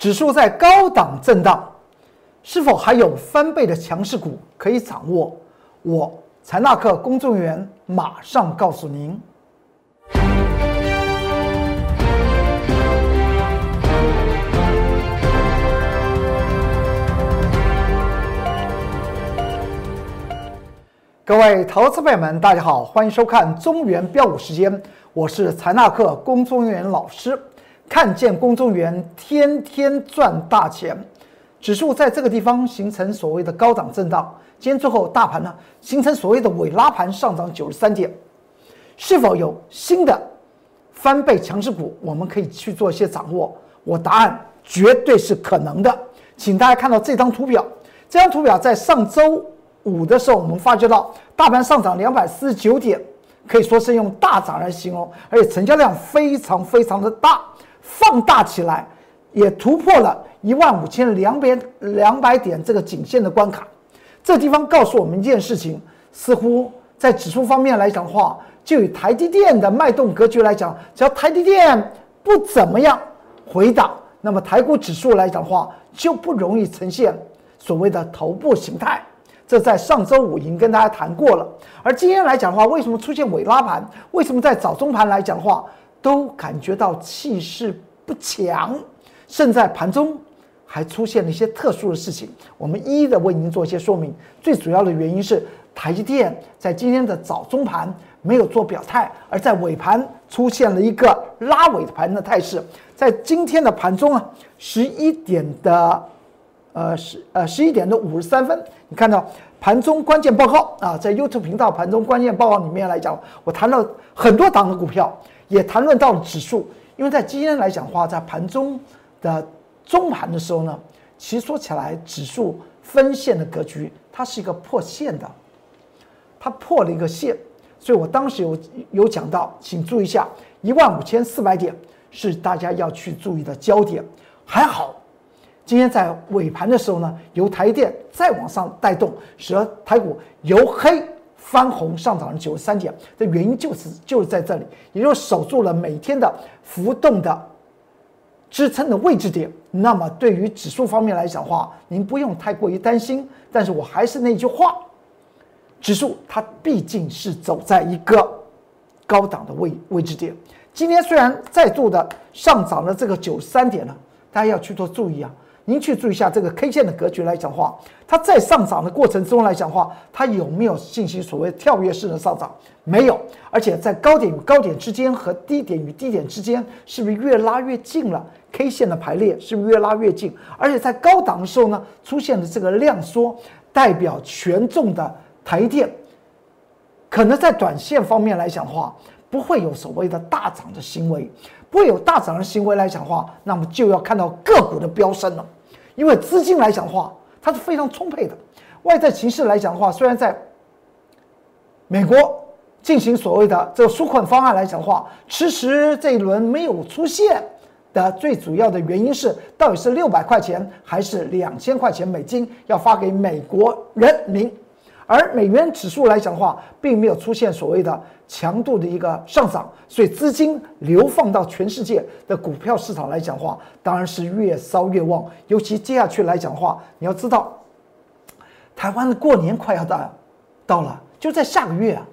指数在高档震荡，是否还有翻倍的强势股可以掌握？我财纳克工作人员马上告诉您。各位投资朋友们，大家好，欢迎收看中原标股时间，我是财纳克工作人员老师。看见公众员天天赚大钱，指数在这个地方形成所谓的高档震荡。今天最后大盘呢形成所谓的尾拉盘上涨九十三点，是否有新的翻倍强势股？我们可以去做一些掌握。我答案绝对是可能的，请大家看到这张图表。这张图表在上周五的时候，我们发觉到大盘上涨两百四十九点，可以说是用大涨来形容，而且成交量非常非常的大。放大起来，也突破了一万五千两百两百点这个颈线的关卡。这地方告诉我们一件事情：似乎在指数方面来讲的话，就以台积电的脉动格局来讲，只要台积电不怎么样回档，那么台股指数来讲的话，就不容易呈现所谓的头部形态。这在上周五已经跟大家谈过了。而今天来讲的话，为什么出现尾拉盘？为什么在早中盘来讲的话？都感觉到气势不强，甚在盘中还出现了一些特殊的事情。我们一一的为您做一些说明。最主要的原因是台积电在今天的早中盘没有做表态，而在尾盘出现了一个拉尾盘的态势。在今天的盘中啊，十一点的呃十呃十一点的五十三分，你看到盘中关键报告啊，在 YouTube 频道盘中关键报告里面来讲，我谈了很多档的股票。也谈论到了指数，因为在今天来讲话，在盘中的中盘的时候呢，其实说起来，指数分线的格局，它是一个破线的，它破了一个线，所以我当时有有讲到，请注意一下，一万五千四百点是大家要去注意的焦点。还好，今天在尾盘的时候呢，由台电再往上带动，使得台股由黑。翻红上涨了九十三点的原因就是就是在这里，也就守住了每天的浮动的支撑的位置点。那么对于指数方面来讲的话，您不用太过于担心。但是我还是那句话，指数它毕竟是走在一个高档的位位置点。今天虽然再度的上涨了这个九十三点了，大家要去做注意啊。您去注意一下这个 K 线的格局来讲话，它在上涨的过程中来讲话，它有没有进行所谓跳跃式的上涨？没有，而且在高点与高点之间和低点与低点之间，是不是越拉越近了？K 线的排列是不是越拉越近？而且在高档的时候呢，出现了这个量缩，代表权重的台电，可能在短线方面来讲的话，不会有所谓的大涨的行为，不会有大涨的行为来讲话，那么就要看到个股的飙升了。因为资金来讲的话，它是非常充沛的。外在形势来讲的话，虽然在美国进行所谓的这个纾困方案来讲的话，迟迟这一轮没有出现的最主要的原因是，到底是六百块钱还是两千块钱美金要发给美国人民？而美元指数来讲的话，并没有出现所谓的强度的一个上涨，所以资金流放到全世界的股票市场来讲话，当然是越烧越旺。尤其接下去来讲话，你要知道，台湾的过年快要到到了，就在下个月啊。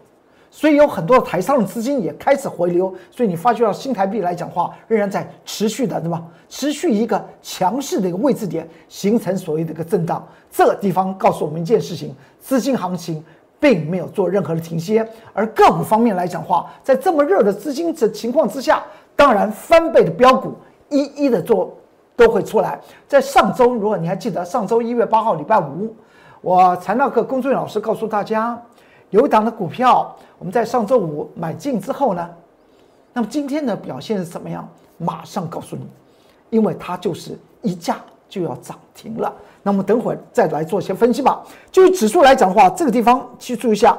所以有很多的台商的资金也开始回流，所以你发觉到新台币来讲话，仍然在持续的，对吧？持续一个强势的一个位置点，形成所谓的一个震荡。这个地方告诉我们一件事情：资金行情并没有做任何的停歇。而个股方面来讲话，在这么热的资金的情况之下，当然翻倍的标股一一的做都会出来。在上周，如果你还记得，上周一月八号礼拜五，我财纳课龚俊老师告诉大家。有一档的股票，我们在上周五买进之后呢，那么今天的表现是怎么样？马上告诉你，因为它就是一价就要涨停了。那么等会儿再来做一些分析吧。就指数来讲的话，这个地方去注意一下，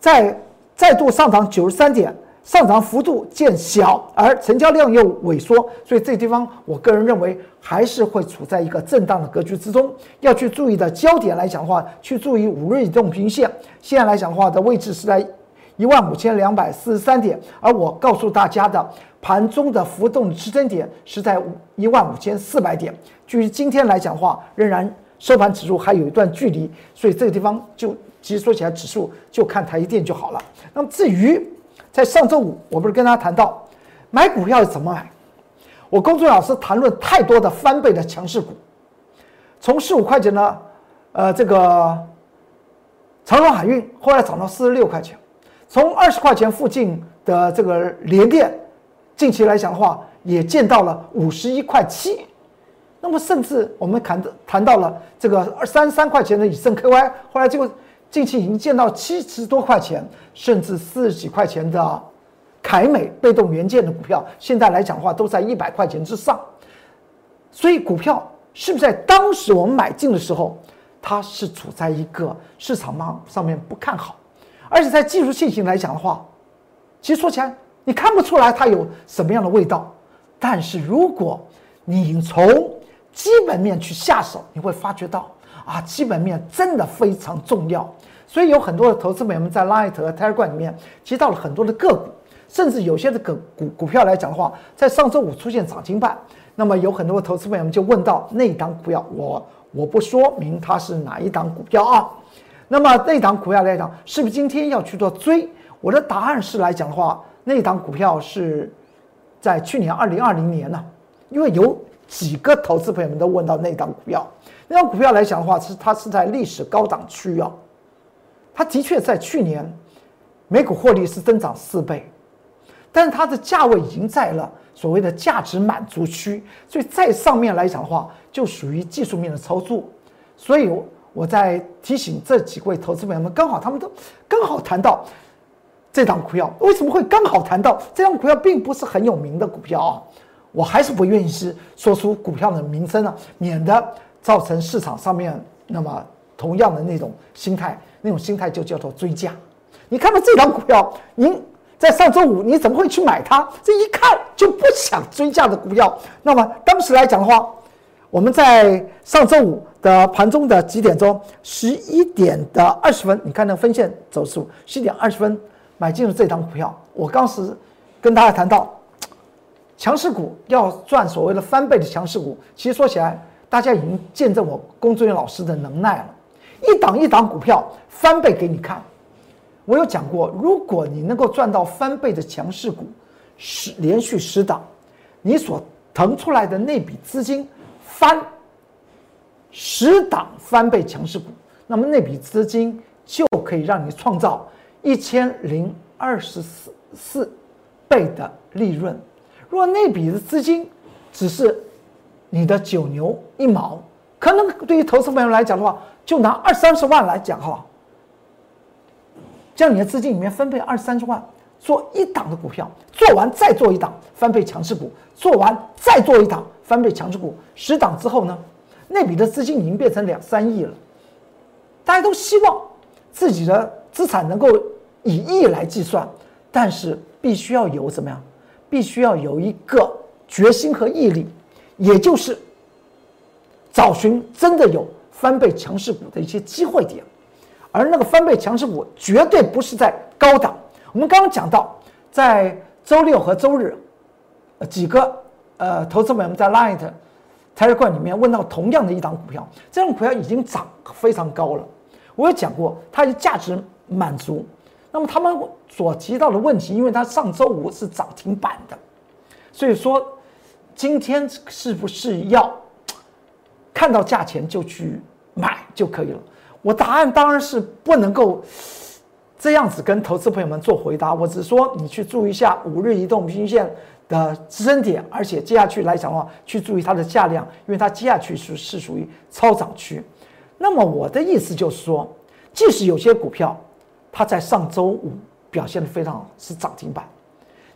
在再度上涨九十三点。上涨幅度渐小，而成交量又萎缩，所以这地方我个人认为还是会处在一个震荡的格局之中。要去注意的焦点来讲的话，去注意五日移动平线。现在来讲的话的位置是在一万五千两百四十三点，而我告诉大家的盘中的浮动支撑点是在一万五千四百点。距离今天来讲的话，仍然收盘指数还有一段距离，所以这个地方就其实说起来，指数就看台积电就好了。那么至于在上周五，我不是跟大家谈到买股票怎么买？我公众老师谈论太多的翻倍的强势股，从十五块钱呢，呃，这个长荣海运后来涨到四十六块钱，从二十块钱附近的这个联电，近期来讲的话，也见到了五十一块七。那么甚至我们谈谈到了这个二三三块钱的以盛 KY，后来就近期已经见到七十多块钱，甚至四十几块钱的凯美被动元件的股票，现在来讲的话都在一百块钱之上。所以股票是不是在当时我们买进的时候，它是处在一个市场上上面不看好，而且在技术信心来讲的话，其实说起来你看不出来它有什么样的味道。但是如果你从基本面去下手，你会发觉到啊，基本面真的非常重要。所以有很多的投资朋友们在 Light 和 Telegram 里面接到了很多的个股，甚至有些的个股股票来讲的话，在上周五出现涨停板。那么有很多的投资朋友们就问到那档股票，我我不说明它是哪一档股票啊。那么那档股票来讲，是不是今天要去做追？我的答案是来讲的话，那档股票是在去年二零二零年呢，因为有。几个投资朋友们都问到那档股票，那股票来讲的话，是它是在历史高档区啊，它的确在去年每股获利是增长四倍，但是它的价位已经在了所谓的价值满足区，所以在上面来讲的话，就属于技术面的操作。所以我在提醒这几位投资朋友们，刚好他们都刚好谈到这档股票，为什么会刚好谈到这档股票，并不是很有名的股票啊？我还是不愿意是说出股票的名称啊，免得造成市场上面那么同样的那种心态，那种心态就叫做追价。你看到这张股票，您在上周五你怎么会去买它？这一看就不想追价的股票。那么当时来讲的话，我们在上周五的盘中的几点钟？十一点的二十分，你看那分线走势，十一点二十分买进了这张股票。我当时跟大家谈到。强势股要赚所谓的翻倍的强势股，其实说起来，大家已经见证我工作人员老师的能耐了。一档一档股票翻倍给你看，我有讲过，如果你能够赚到翻倍的强势股，十连续十档，你所腾出来的那笔资金翻十档翻倍强势股，那么那笔资金就可以让你创造一千零二十四四倍的利润。若那笔的资金只是你的九牛一毛，可能对于投资朋友来讲的话，就拿二三十万来讲哈，将你的资金里面分配二三十万做一档的股票，做完再做一档翻倍强势股，做完再做一档翻倍强势股，十档之后呢，那笔的资金已经变成两三亿了。大家都希望自己的资产能够以亿来计算，但是必须要有怎么样？必须要有一个决心和毅力，也就是找寻真的有翻倍强势股的一些机会点，而那个翻倍强势股绝对不是在高档。我们刚刚讲到，在周六和周日，几个呃投资朋友们在 Light 财日冠里面问到同样的一档股票，这种股票已经涨非常高了。我有讲过，它的价值满足。那么他们所提到的问题，因为它上周五是涨停板的，所以说今天是不是要看到价钱就去买就可以了？我答案当然是不能够这样子跟投资朋友们做回答。我只说你去注意一下五日移动平均线的支撑点，而且接下去来讲的话，去注意它的价量，因为它接下去是是属于超涨区。那么我的意思就是说，即使有些股票。它在上周五表现的非常好，是涨停板。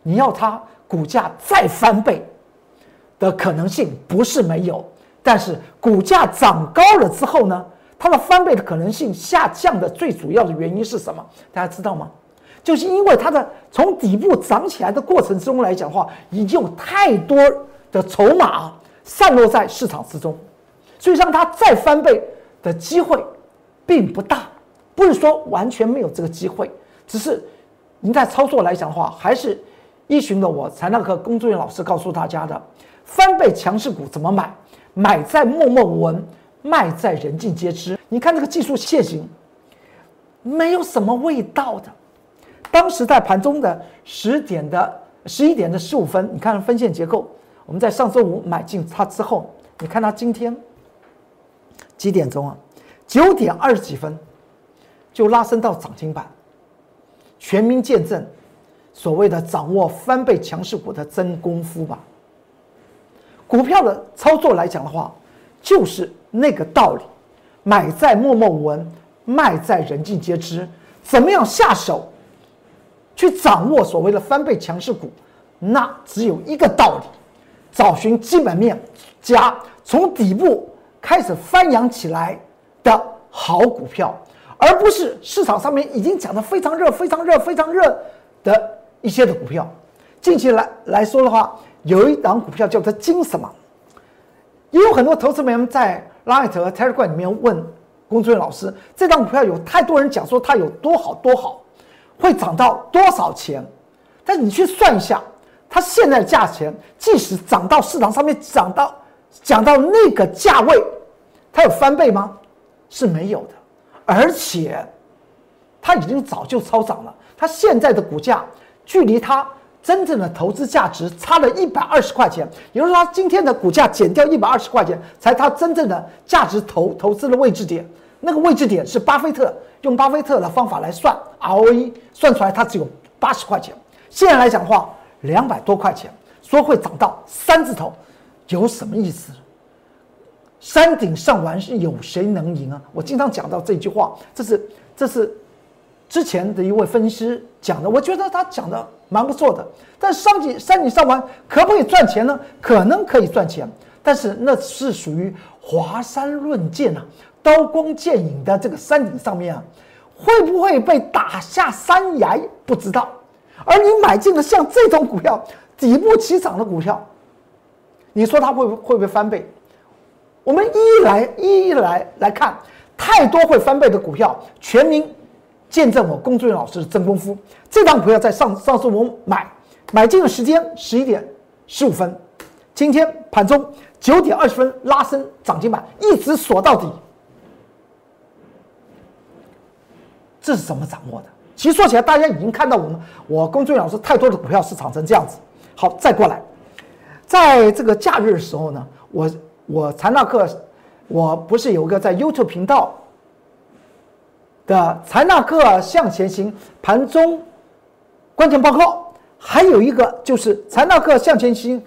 你要它股价再翻倍的可能性不是没有，但是股价涨高了之后呢，它的翻倍的可能性下降的最主要的原因是什么？大家知道吗？就是因为它的从底部涨起来的过程之中来讲的话，已经有太多的筹码散落在市场之中，所以让它再翻倍的机会并不大。不是说完全没有这个机会，只是您在操作来讲的话，还是依循的我财纳课工作人员老师告诉大家的翻倍强势股怎么买，买在默默无闻，卖在人尽皆知。你看这个技术线型，没有什么味道的。当时在盘中的十点的十一点的十五分，你看分线结构，我们在上周五买进它之后，你看它今天几点钟啊？九点二十几分就拉升到涨停板。全民见证，所谓的掌握翻倍强势股的真功夫吧。股票的操作来讲的话，就是那个道理，买在默默无闻，卖在人尽皆知。怎么样下手去掌握所谓的翻倍强势股？那只有一个道理：找寻基本面加从底部开始翻扬起来的好股票。而不是市场上面已经讲的非常热、非常热、非常热的一些的股票。近期来来说的话，有一档股票叫做金什么？也有很多投资人在 Light 和 Telegram 里面问工作人员老师，这档股票有太多人讲说它有多好多好，会涨到多少钱？但你去算一下，它现在的价钱，即使涨到市场上面涨到讲到那个价位，它有翻倍吗？是没有的。而且，它已经早就超涨了。它现在的股价距离它真正的投资价值差了一百二十块钱，也就是说，它今天的股价减掉一百二十块钱，才它真正的价值投投资的位置点。那个位置点是巴菲特用巴菲特的方法来算 ROE，算出来它只有八十块钱。现在来讲的话，两百多块钱，说会涨到三字头，有什么意思？山顶上玩是有谁能赢啊？我经常讲到这句话，这是这是之前的一位分析师讲的，我觉得他讲的蛮不错的。但山顶山顶上完可不可以赚钱呢？可能可以赚钱，但是那是属于华山论剑啊，刀光剑影的这个山顶上面啊，会不会被打下山崖不知道。而你买进了像这种股票，底部起涨的股票，你说它会会不会翻倍？我们一一来一一来来看，太多会翻倍的股票，全民见证我龚俊老师的真功夫。这张股票在上上次我买买进的时间十一点十五分，今天盘中九点二十分拉升涨停板，一直锁到底。这是怎么掌握的？其实说起来，大家已经看到我们我龚俊老师太多的股票市场成这样子。好，再过来，在这个假日的时候呢，我。我财纳克，我不是有个在 YouTube 频道的财纳克向前行盘中关键报告，还有一个就是财纳克向前行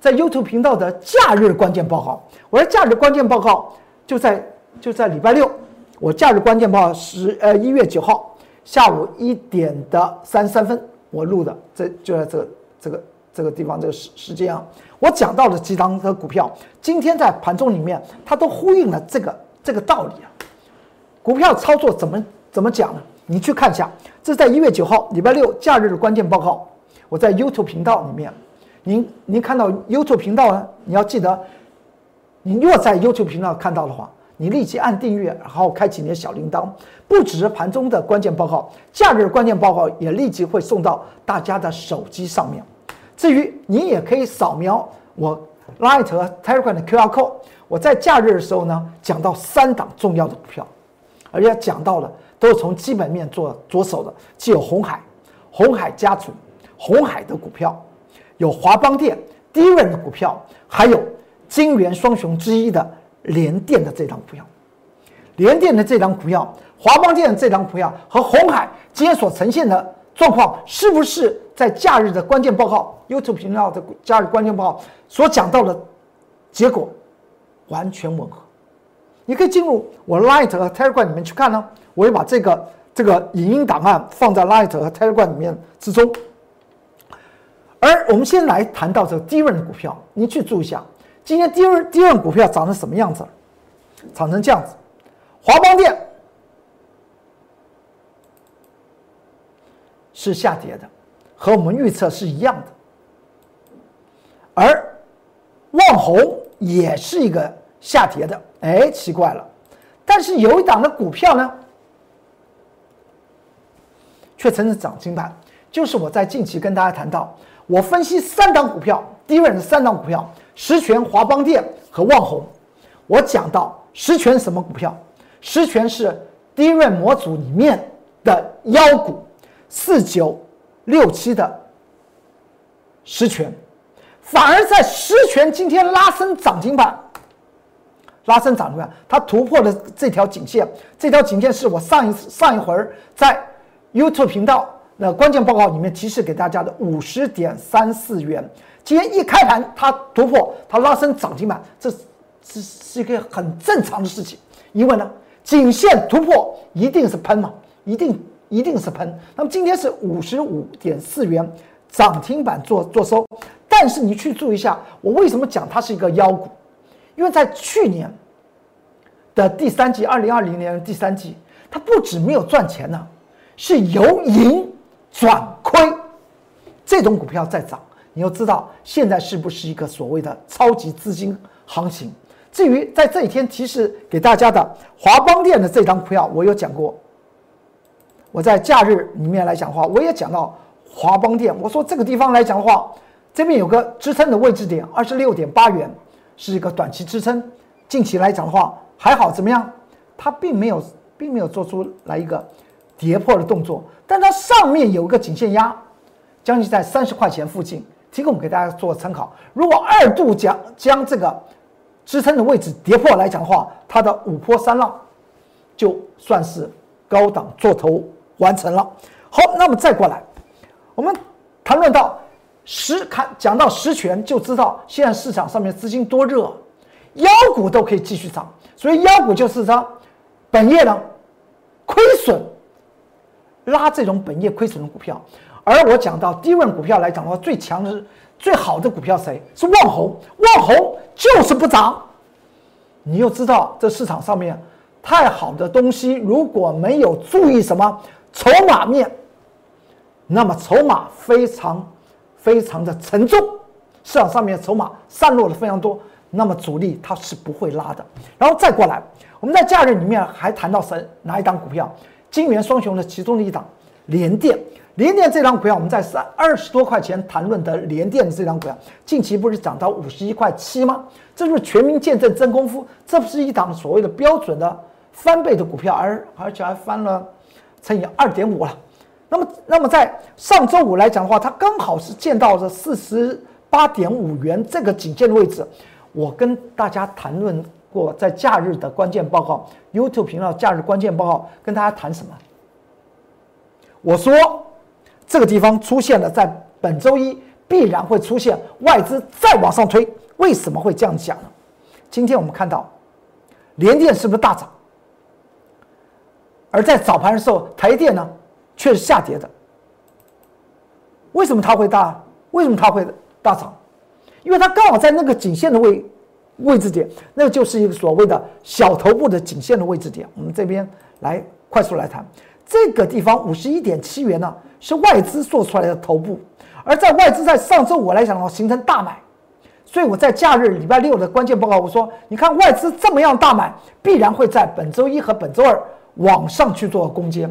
在 YouTube 频道的假日关键报告。我的假日关键报告就在就在礼拜六，我假日关键报告十呃一月九号下午一点的三十三分我录的，这就在这这个。这个地方这个时时间啊，我讲到的几张的股票，今天在盘中里面，它都呼应了这个这个道理啊。股票操作怎么怎么讲呢？你去看一下，这是在一月九号礼拜六假日的关键报告。我在 YouTube 频道里面，您您看到 YouTube 频道呢？你要记得，你若在 YouTube 频道看到的话，你立即按订阅，然后开启你的小铃铛。不只是盘中的关键报告，假日关键报告也立即会送到大家的手机上面。至于你也可以扫描我 Light 和 Telegram 的 QR code。我在假日的时候呢，讲到三档重要的股票，而且讲到了都是从基本面做着手的，既有红海、红海家族、红海的股票，有华邦电、低润的股票，还有金元双雄之一的联电的这张股票。联电的这张股票、华邦电这张股票和红海今天所呈现的状况，是不是在假日的关键报告？YouTube 频道的假日关键报告所讲到的结果完全吻合，你可以进入我 Light 和 Telegram 里面去看呢。我会把这个这个影音档案放在 Light 和 Telegram 里面之中。而我们先来谈到这个低润的股票，你去注意一下，今天低润低润股票长成什么样子？长成这样子，华邦电是下跌的，和我们预测是一样的。而旺红也是一个下跌的，哎，奇怪了。但是有一档的股票呢，却成了涨停板，就是我在近期跟大家谈到，我分析三档股票，第一轮的三档股票：实权、华邦电和旺宏。我讲到实权什么股票？实权是低润模组里面的妖股，四九六七的实权，反而在实权今天拉升涨停板，拉升涨停板，它突破了这条颈线，这条颈线是我上一次上一回在 YouTube 频道的关键报告里面提示给大家的五十点三四元，今天一开盘它突破，它拉升涨停板，这这是一个很正常的事情，因为呢。颈线突破一定是喷嘛，一定一定是喷。那么今天是五十五点四元涨停板做做收，但是你去注意一下，我为什么讲它是一个妖股？因为在去年的第三季，二零二零年的第三季，它不止没有赚钱呢，是由盈转亏。这种股票在涨，你要知道现在是不是一个所谓的超级资金行情？至于在这一天提示给大家的华邦电的这张股票，我有讲过。我在假日里面来讲的话，我也讲到华邦电。我说这个地方来讲的话，这边有个支撑的位置点，二十六点八元是一个短期支撑。近期来讲的话还好，怎么样？它并没有，并没有做出来一个跌破的动作，但它上面有一个颈线压，将近在三十块钱附近，提供给大家做参考。如果二度将将这个。支撑的位置跌破来讲的话，它的五波三浪就算是高档做头完成了。好，那么再过来，我们谈论到实看讲到实权，就知道现在市场上面资金多热，妖股都可以继续涨，所以妖股就是它本业呢亏损拉这种本业亏损的股票。而我讲到低位股票来讲的话，最强的。最好的股票谁是旺红？旺红就是不涨。你又知道这市场上面太好的东西，如果没有注意什么筹码面，那么筹码非常非常的沉重，市场上面筹码散落的非常多，那么主力它是不会拉的。然后再过来，我们在假日里面还谈到什哪一档股票？金元双雄的其中的一档联电。联电这张股票，我们在三二十多块钱谈论的联电的这张股票，近期不是涨到五十一块七吗？这就是全民见证真功夫，这不是一档所谓的标准的翻倍的股票，而而且还翻了乘以二点五了。那么，那么在上周五来讲的话，它刚好是见到了四十八点五元这个颈线的位置。我跟大家谈论过，在假日的关键报告，YouTube 频道假日关键报告，跟大家谈什么？我说。这个地方出现了，在本周一必然会出现外资再往上推。为什么会这样讲呢？今天我们看到，联电是不是大涨？而在早盘的时候，台电呢却是下跌的。为什么它会大？为什么它会大涨？因为它刚好在那个颈线的位位置点，那就是一个所谓的小头部的颈线的位置点。我们这边来快速来谈，这个地方五十一点七元呢。是外资做出来的头部，而在外资在上周五来讲的话，形成大买，所以我在假日礼拜六的关键报告我说，你看外资这么样大买，必然会在本周一和本周二往上去做攻坚。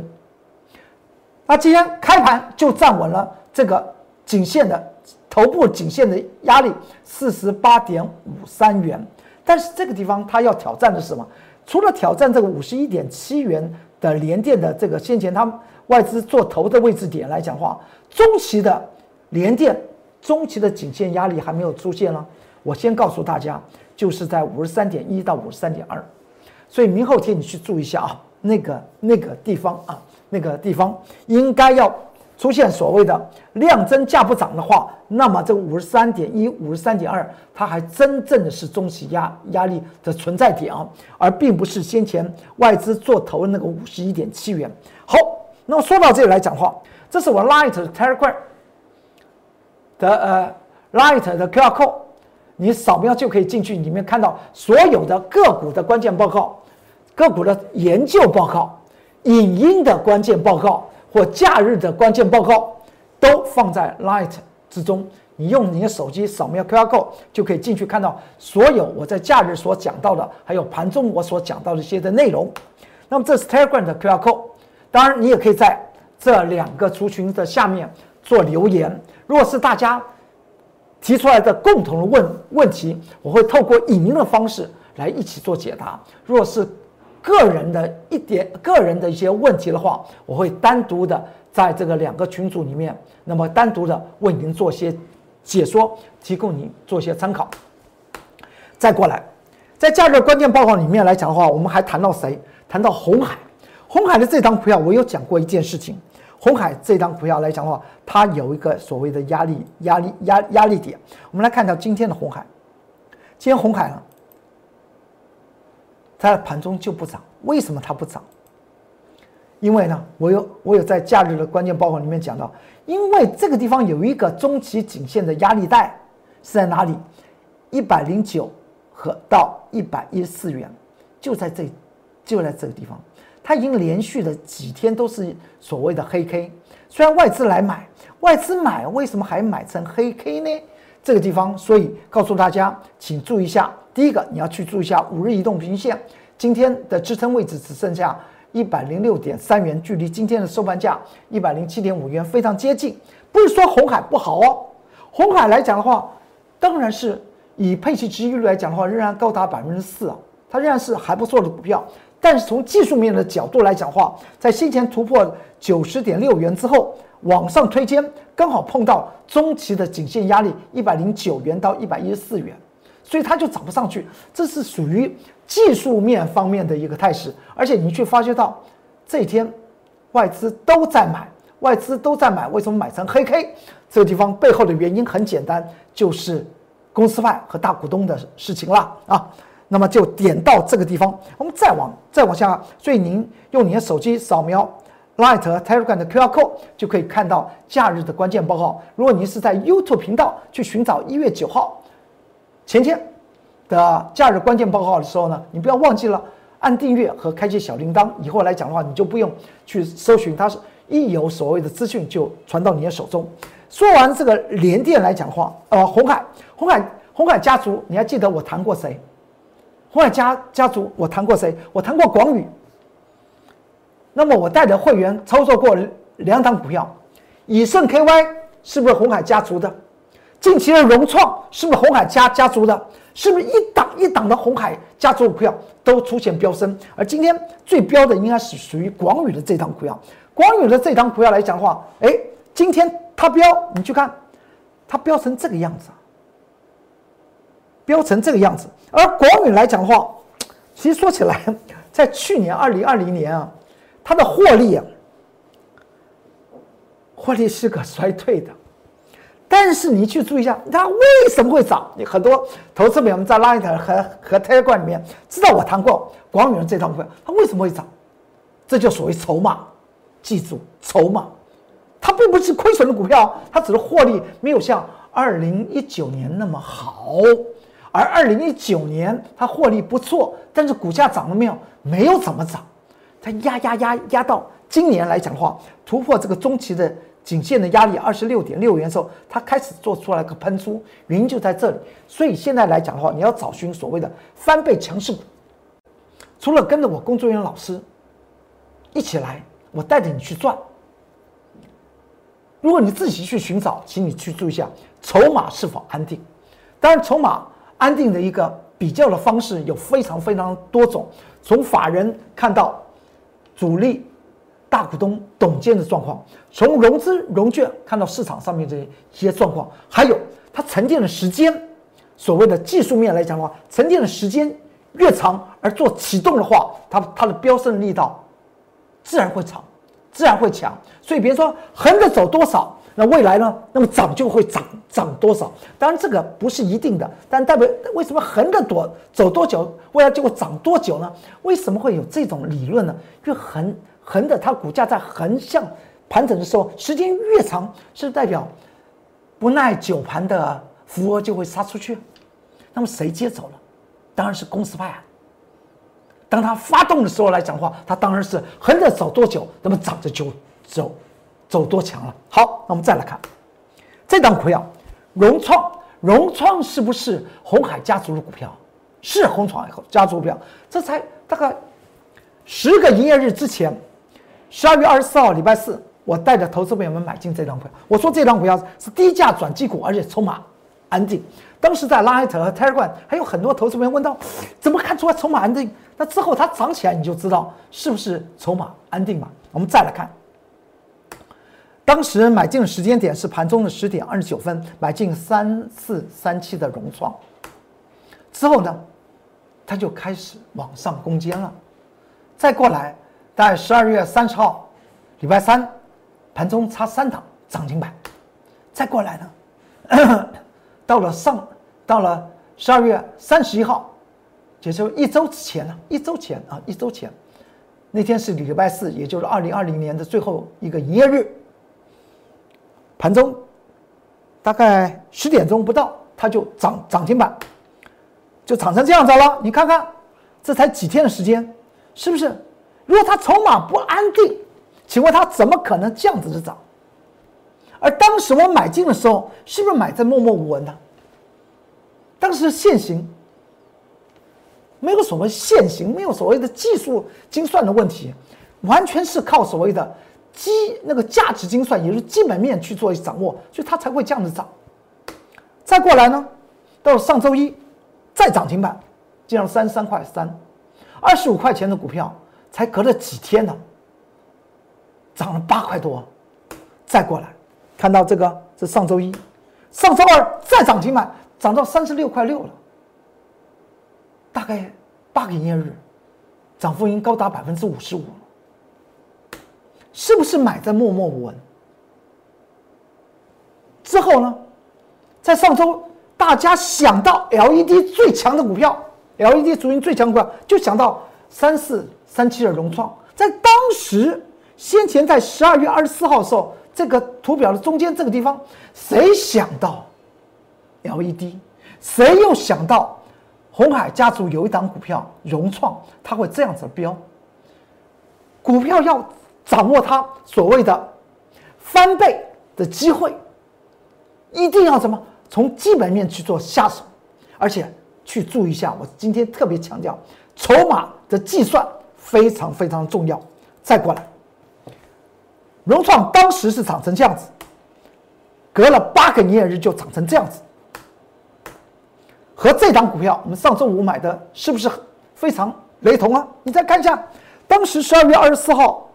那今天开盘就站稳了这个颈线的头部颈线的压力四十八点五三元，但是这个地方它要挑战的是什么？除了挑战这个五十一点七元的连电的这个先前他们。外资做头的位置点来讲话，中期的连电，中期的颈线压力还没有出现呢。我先告诉大家，就是在五十三点一到五十三点二，所以明后天你去注意一下啊，那个那个地方啊，那个地方应该要出现所谓的量增价不涨的话，那么这五十三点一、五十三点二，它还真正的是中期压压力的存在点啊，而并不是先前外资做头的那个五十一点七元。好。那么说到这里来讲话，这是我 Light Telegram 的呃 Light 的 QR code，你扫描就可以进去，里面看到所有的个股的关键报告、个股的研究报告、影音的关键报告或假日的关键报告，都放在 Light 之中。你用你的手机扫描 QR code 就可以进去看到所有我在假日所讲到的，还有盘中我所讲到的一些的内容。那么这是 Telegram 的 QR code。当然，你也可以在这两个族群的下面做留言。如果是大家提出来的共同的问问题，我会透过影音的方式来一起做解答。如果是个人的一点个人的一些问题的话，我会单独的在这个两个群组里面，那么单独的为您做些解说，提供您做一些参考。再过来，在价格关键报告里面来讲的话，我们还谈到谁？谈到红海。红海的这张股票，我有讲过一件事情。红海这张股票来讲的话，它有一个所谓的压力、压力、压压力点。我们来看到今天的红海，今天红海呢？在盘中就不涨，为什么它不涨？因为呢，我有我有在假日的关键报告里面讲到，因为这个地方有一个中期颈线的压力带是在哪里？一百零九和到一百一十四元，就在这，就在这个地方，它已经连续的几天都是所谓的黑 K。虽然外资来买，外资买为什么还买成黑 K 呢？这个地方，所以告诉大家，请注意一下。第一个，你要去注意一下五日移动平均线，今天的支撑位置只剩下一百零六点三元，距离今天的收盘价一百零七点五元非常接近。不是说红海不好哦，红海来讲的话，当然是以配息值益率来讲的话，仍然高达百分之四啊，它仍然是还不错的股票。但是从技术面的角度来讲的话，在先前突破九十点六元之后。往上推肩，刚好碰到中期的颈线压力一百零九元到一百一十四元，所以它就涨不上去。这是属于技术面方面的一个态势，而且你去发觉到这一天外资都在买，外资都在买，为什么买成黑 K？这个地方背后的原因很简单，就是公司派和大股东的事情了啊。那么就点到这个地方，我们再往再往下，所以您用您的手机扫描。Light Telegram 的 QR code 就可以看到假日的关键报告。如果您是在 YouTube 频道去寻找一月九号前天的假日关键报告的时候呢，你不要忘记了按订阅和开启小铃铛。以后来讲的话，你就不用去搜寻，它是一有所谓的资讯就传到你的手中。说完这个联电来讲话，呃，红海，红海，红海家族，你还记得我谈过谁？红海家家族我谈过谁？我谈过广宇。那么我带着会员操作过两档股票，以盛 KY 是不是红海家族的？近期的融创是不是红海家家族的？是不是一档一档的红海家族股票都出现飙升？而今天最飙的应该是属于广宇的这档股票。广宇的这档股票来讲的话，哎，今天它飙，你去看，它飙成这个样子，飙成这个样子。而广宇来讲的话，其实说起来，在去年 二零二零年啊。它的获利啊，获利是个衰退的，但是你去注意一下，它为什么会涨？你很多投资朋友们在 Line 和和泰冠里面知道我谈过广宇这套股票，它为什么会涨？这就所谓筹码，记住筹码，它并不是亏损的股票，它只是获利没有像二零一九年那么好，而二零一九年它获利不错，但是股价涨了没有？没有怎么涨。它压压压压到今年来讲的话，突破这个中期的颈线的压力二十六点六元的时候，它开始做出来个喷出，原因就在这里。所以现在来讲的话，你要找寻所谓的翻倍强势股，除了跟着我工作人员老师一起来，我带着你去赚。如果你自己去寻找，请你去注意一下筹码是否安定。当然，筹码安定的一个比较的方式有非常非常多种，从法人看到。主力、大股东、董监的状况，从融资融券看到市场上面这一些状况，还有它沉淀的时间，所谓的技术面来讲的话，沉淀的时间越长，而做启动的话，它它的飙升力道自然会长，自然会强。所以，别说横着走多少。那未来呢？那么涨就会涨涨多少？当然这个不是一定的，但代表为什么横的多走多久，未来就会涨多久呢？为什么会有这种理论呢？越横横的，它股价在横向盘整的时候，时间越长，是代表不耐久盘的福额就会杀出去。那么谁接走了？当然是公司派啊。当它发动的时候来讲话，它当然是横着走多久，那么涨着就走。走多强了？好，那我们再来看这档股票，融创。融创是不是红海家族的股票？是红创家族股票。这才大概十个营业日之前，十二月二十四号礼拜四，我带着投资朋友们买进这张股票。我说这张股票是低价转机股，而且筹码安定。当时在拉艾特和 Telegram 还有很多投资朋友问到，怎么看出来筹码安定？那之后它涨起来，你就知道是不是筹码安定嘛？我们再来看，当时买进的时间点是盘中的十点二十九分，买进三四三七的融创，之后呢，它就开始往上攻坚了。再过来，在十二月三十号，礼拜三，盘中差三档涨停板。再过来呢，到了上，到了十二月三十一号，也就一周之前了，一周前啊，一周前，那天是礼拜四，也就是二零二零年的最后一个营业日。盘中大概十点钟不到，它就涨涨停板，就涨成这样子了。你看看，这才几天的时间。是不是？如果他筹码不安定，请问他怎么可能这样子的涨？而当时我买进的时候，是不是买在默默无闻的？当时现行没有所谓现行，没有所谓的技术精算的问题，完全是靠所谓的基那个价值精算，也就是基本面去做掌握，所以它才会这样子涨。再过来呢，到上周一再涨停板，进入三十三块三。二十五块钱的股票，才隔了几天呢，涨了八块多，再过来，看到这个是上周一，上周二再涨停板，涨到三十六块六了，大概八个营业日，涨幅已经高达百分之五十五了，是不是买在默默无闻？之后呢，在上周大家想到 LED 最强的股票。LED 主因最强股票，就想到三四三七二融创，在当时先前在十二月二十四号的时候，这个图表的中间这个地方，谁想到 LED？谁又想到红海家族有一档股票融创，它会这样子标？股票要掌握它所谓的翻倍的机会，一定要什么从基本面去做下手，而且。去注意一下，我今天特别强调，筹码的计算非常非常重要。再过来，融创当时是涨成这样子，隔了八个营业日就涨成这样子，和这档股票我们上周五买的是不是非常雷同啊？你再看一下，当时十二月二十四号，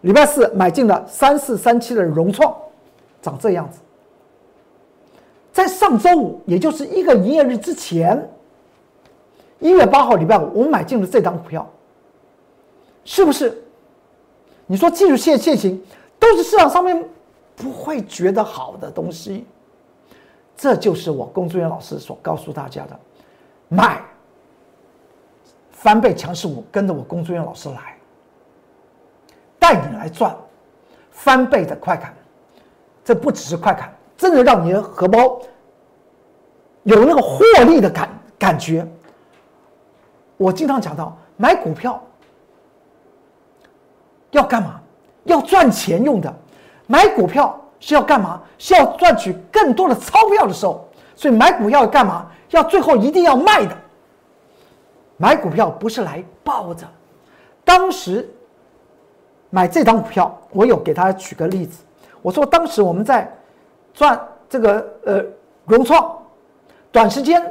礼拜四买进了三四三七的融创，长这样子。在上周五，也就是一个营业日之前，一月八号礼拜五，我们买进了这档股票，是不是？你说技术线现行，都是市场上面不会觉得好的东西，这就是我龚志远老师所告诉大家的：买翻倍强势股，跟着我龚志远老师来，带你来赚翻倍的快感。这不只是快感。真的让你的荷包有那个获利的感感觉。我经常讲到，买股票要干嘛？要赚钱用的。买股票是要干嘛？是要赚取更多的钞票的时候。所以买股票要干嘛？要最后一定要卖的。买股票不是来抱着。当时买这张股票，我有给大家举个例子。我说当时我们在。赚这个呃融创，短时间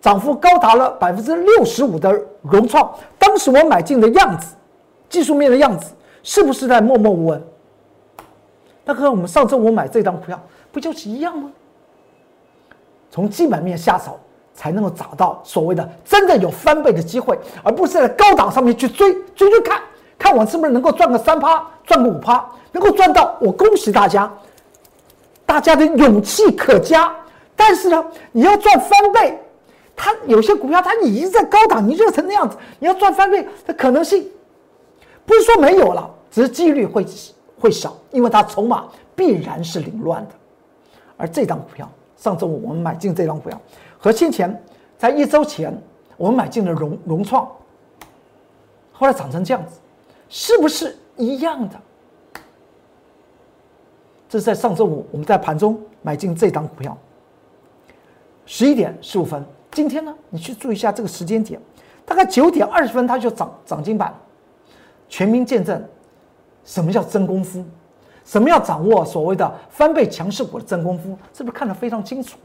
涨幅高达了百分之六十五的融创，当时我买进的样子，技术面的样子，是不是在默默无闻？那和我们上周五买这张股票不就是一样吗？从基本面下手，才能够找到所谓的真的有翻倍的机会，而不是在高档上面去追追追看，看我是不是能够赚个三趴，赚个五趴，能够赚到，我恭喜大家。大家的勇气可嘉，但是呢，你要赚翻倍，它有些股票它已经在高档，你热成那样子，你要赚翻倍的可能性，不是说没有了，只是几率会会少，因为它筹码必然是凌乱的。而这张股票，上周五我们买进这张股票，和先前在一周前我们买进了融融创，后来涨成这样子，是不是一样的？这是在上周五，我们在盘中买进这张股票，十一点十五分。今天呢，你去注意一下这个时间点，大概九点二十分它就涨涨停板，全民见证什么叫真功夫？什么要掌握所谓的翻倍强势股的真功夫？是不是看得非常清楚？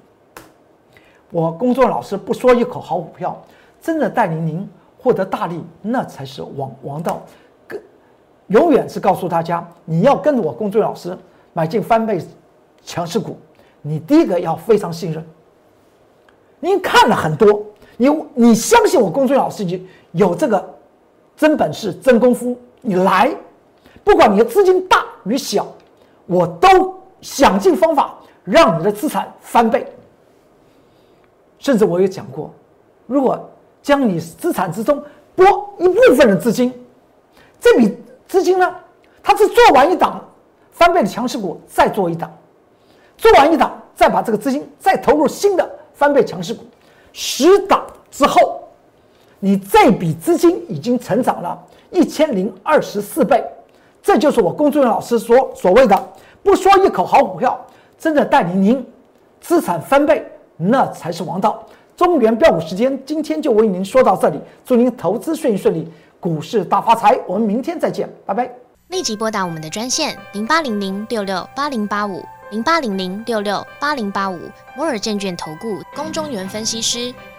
我工作老师不说一口好股票，真的带领您获得大利，那才是王王道。跟永远是告诉大家，你要跟着我工作老师买进翻倍强势股，你第一个要非常信任。您看了很多，你你相信我工作老师有这个真本事、真功夫，你来，不管你的资金大与小，我都想尽方法让你的资产翻倍。甚至我也讲过，如果将你资产之中拨一部分的资金，这笔资金呢，它是做完一档翻倍的强势股，再做一档，做完一档，再把这个资金再投入新的翻倍强势股，十档之后，你这笔资金已经成长了一千零二十四倍，这就是我工作人员老师说所谓的不说一口好股票，真的带领您资产翻倍。那才是王道。中原标股时间，今天就为您说到这里，祝您投资顺利顺利，股市大发财。我们明天再见，拜拜。立即拨打我们的专线零八零零六六八零八五零八零零六六八零八五摩尔证券投顾龚中原分析师。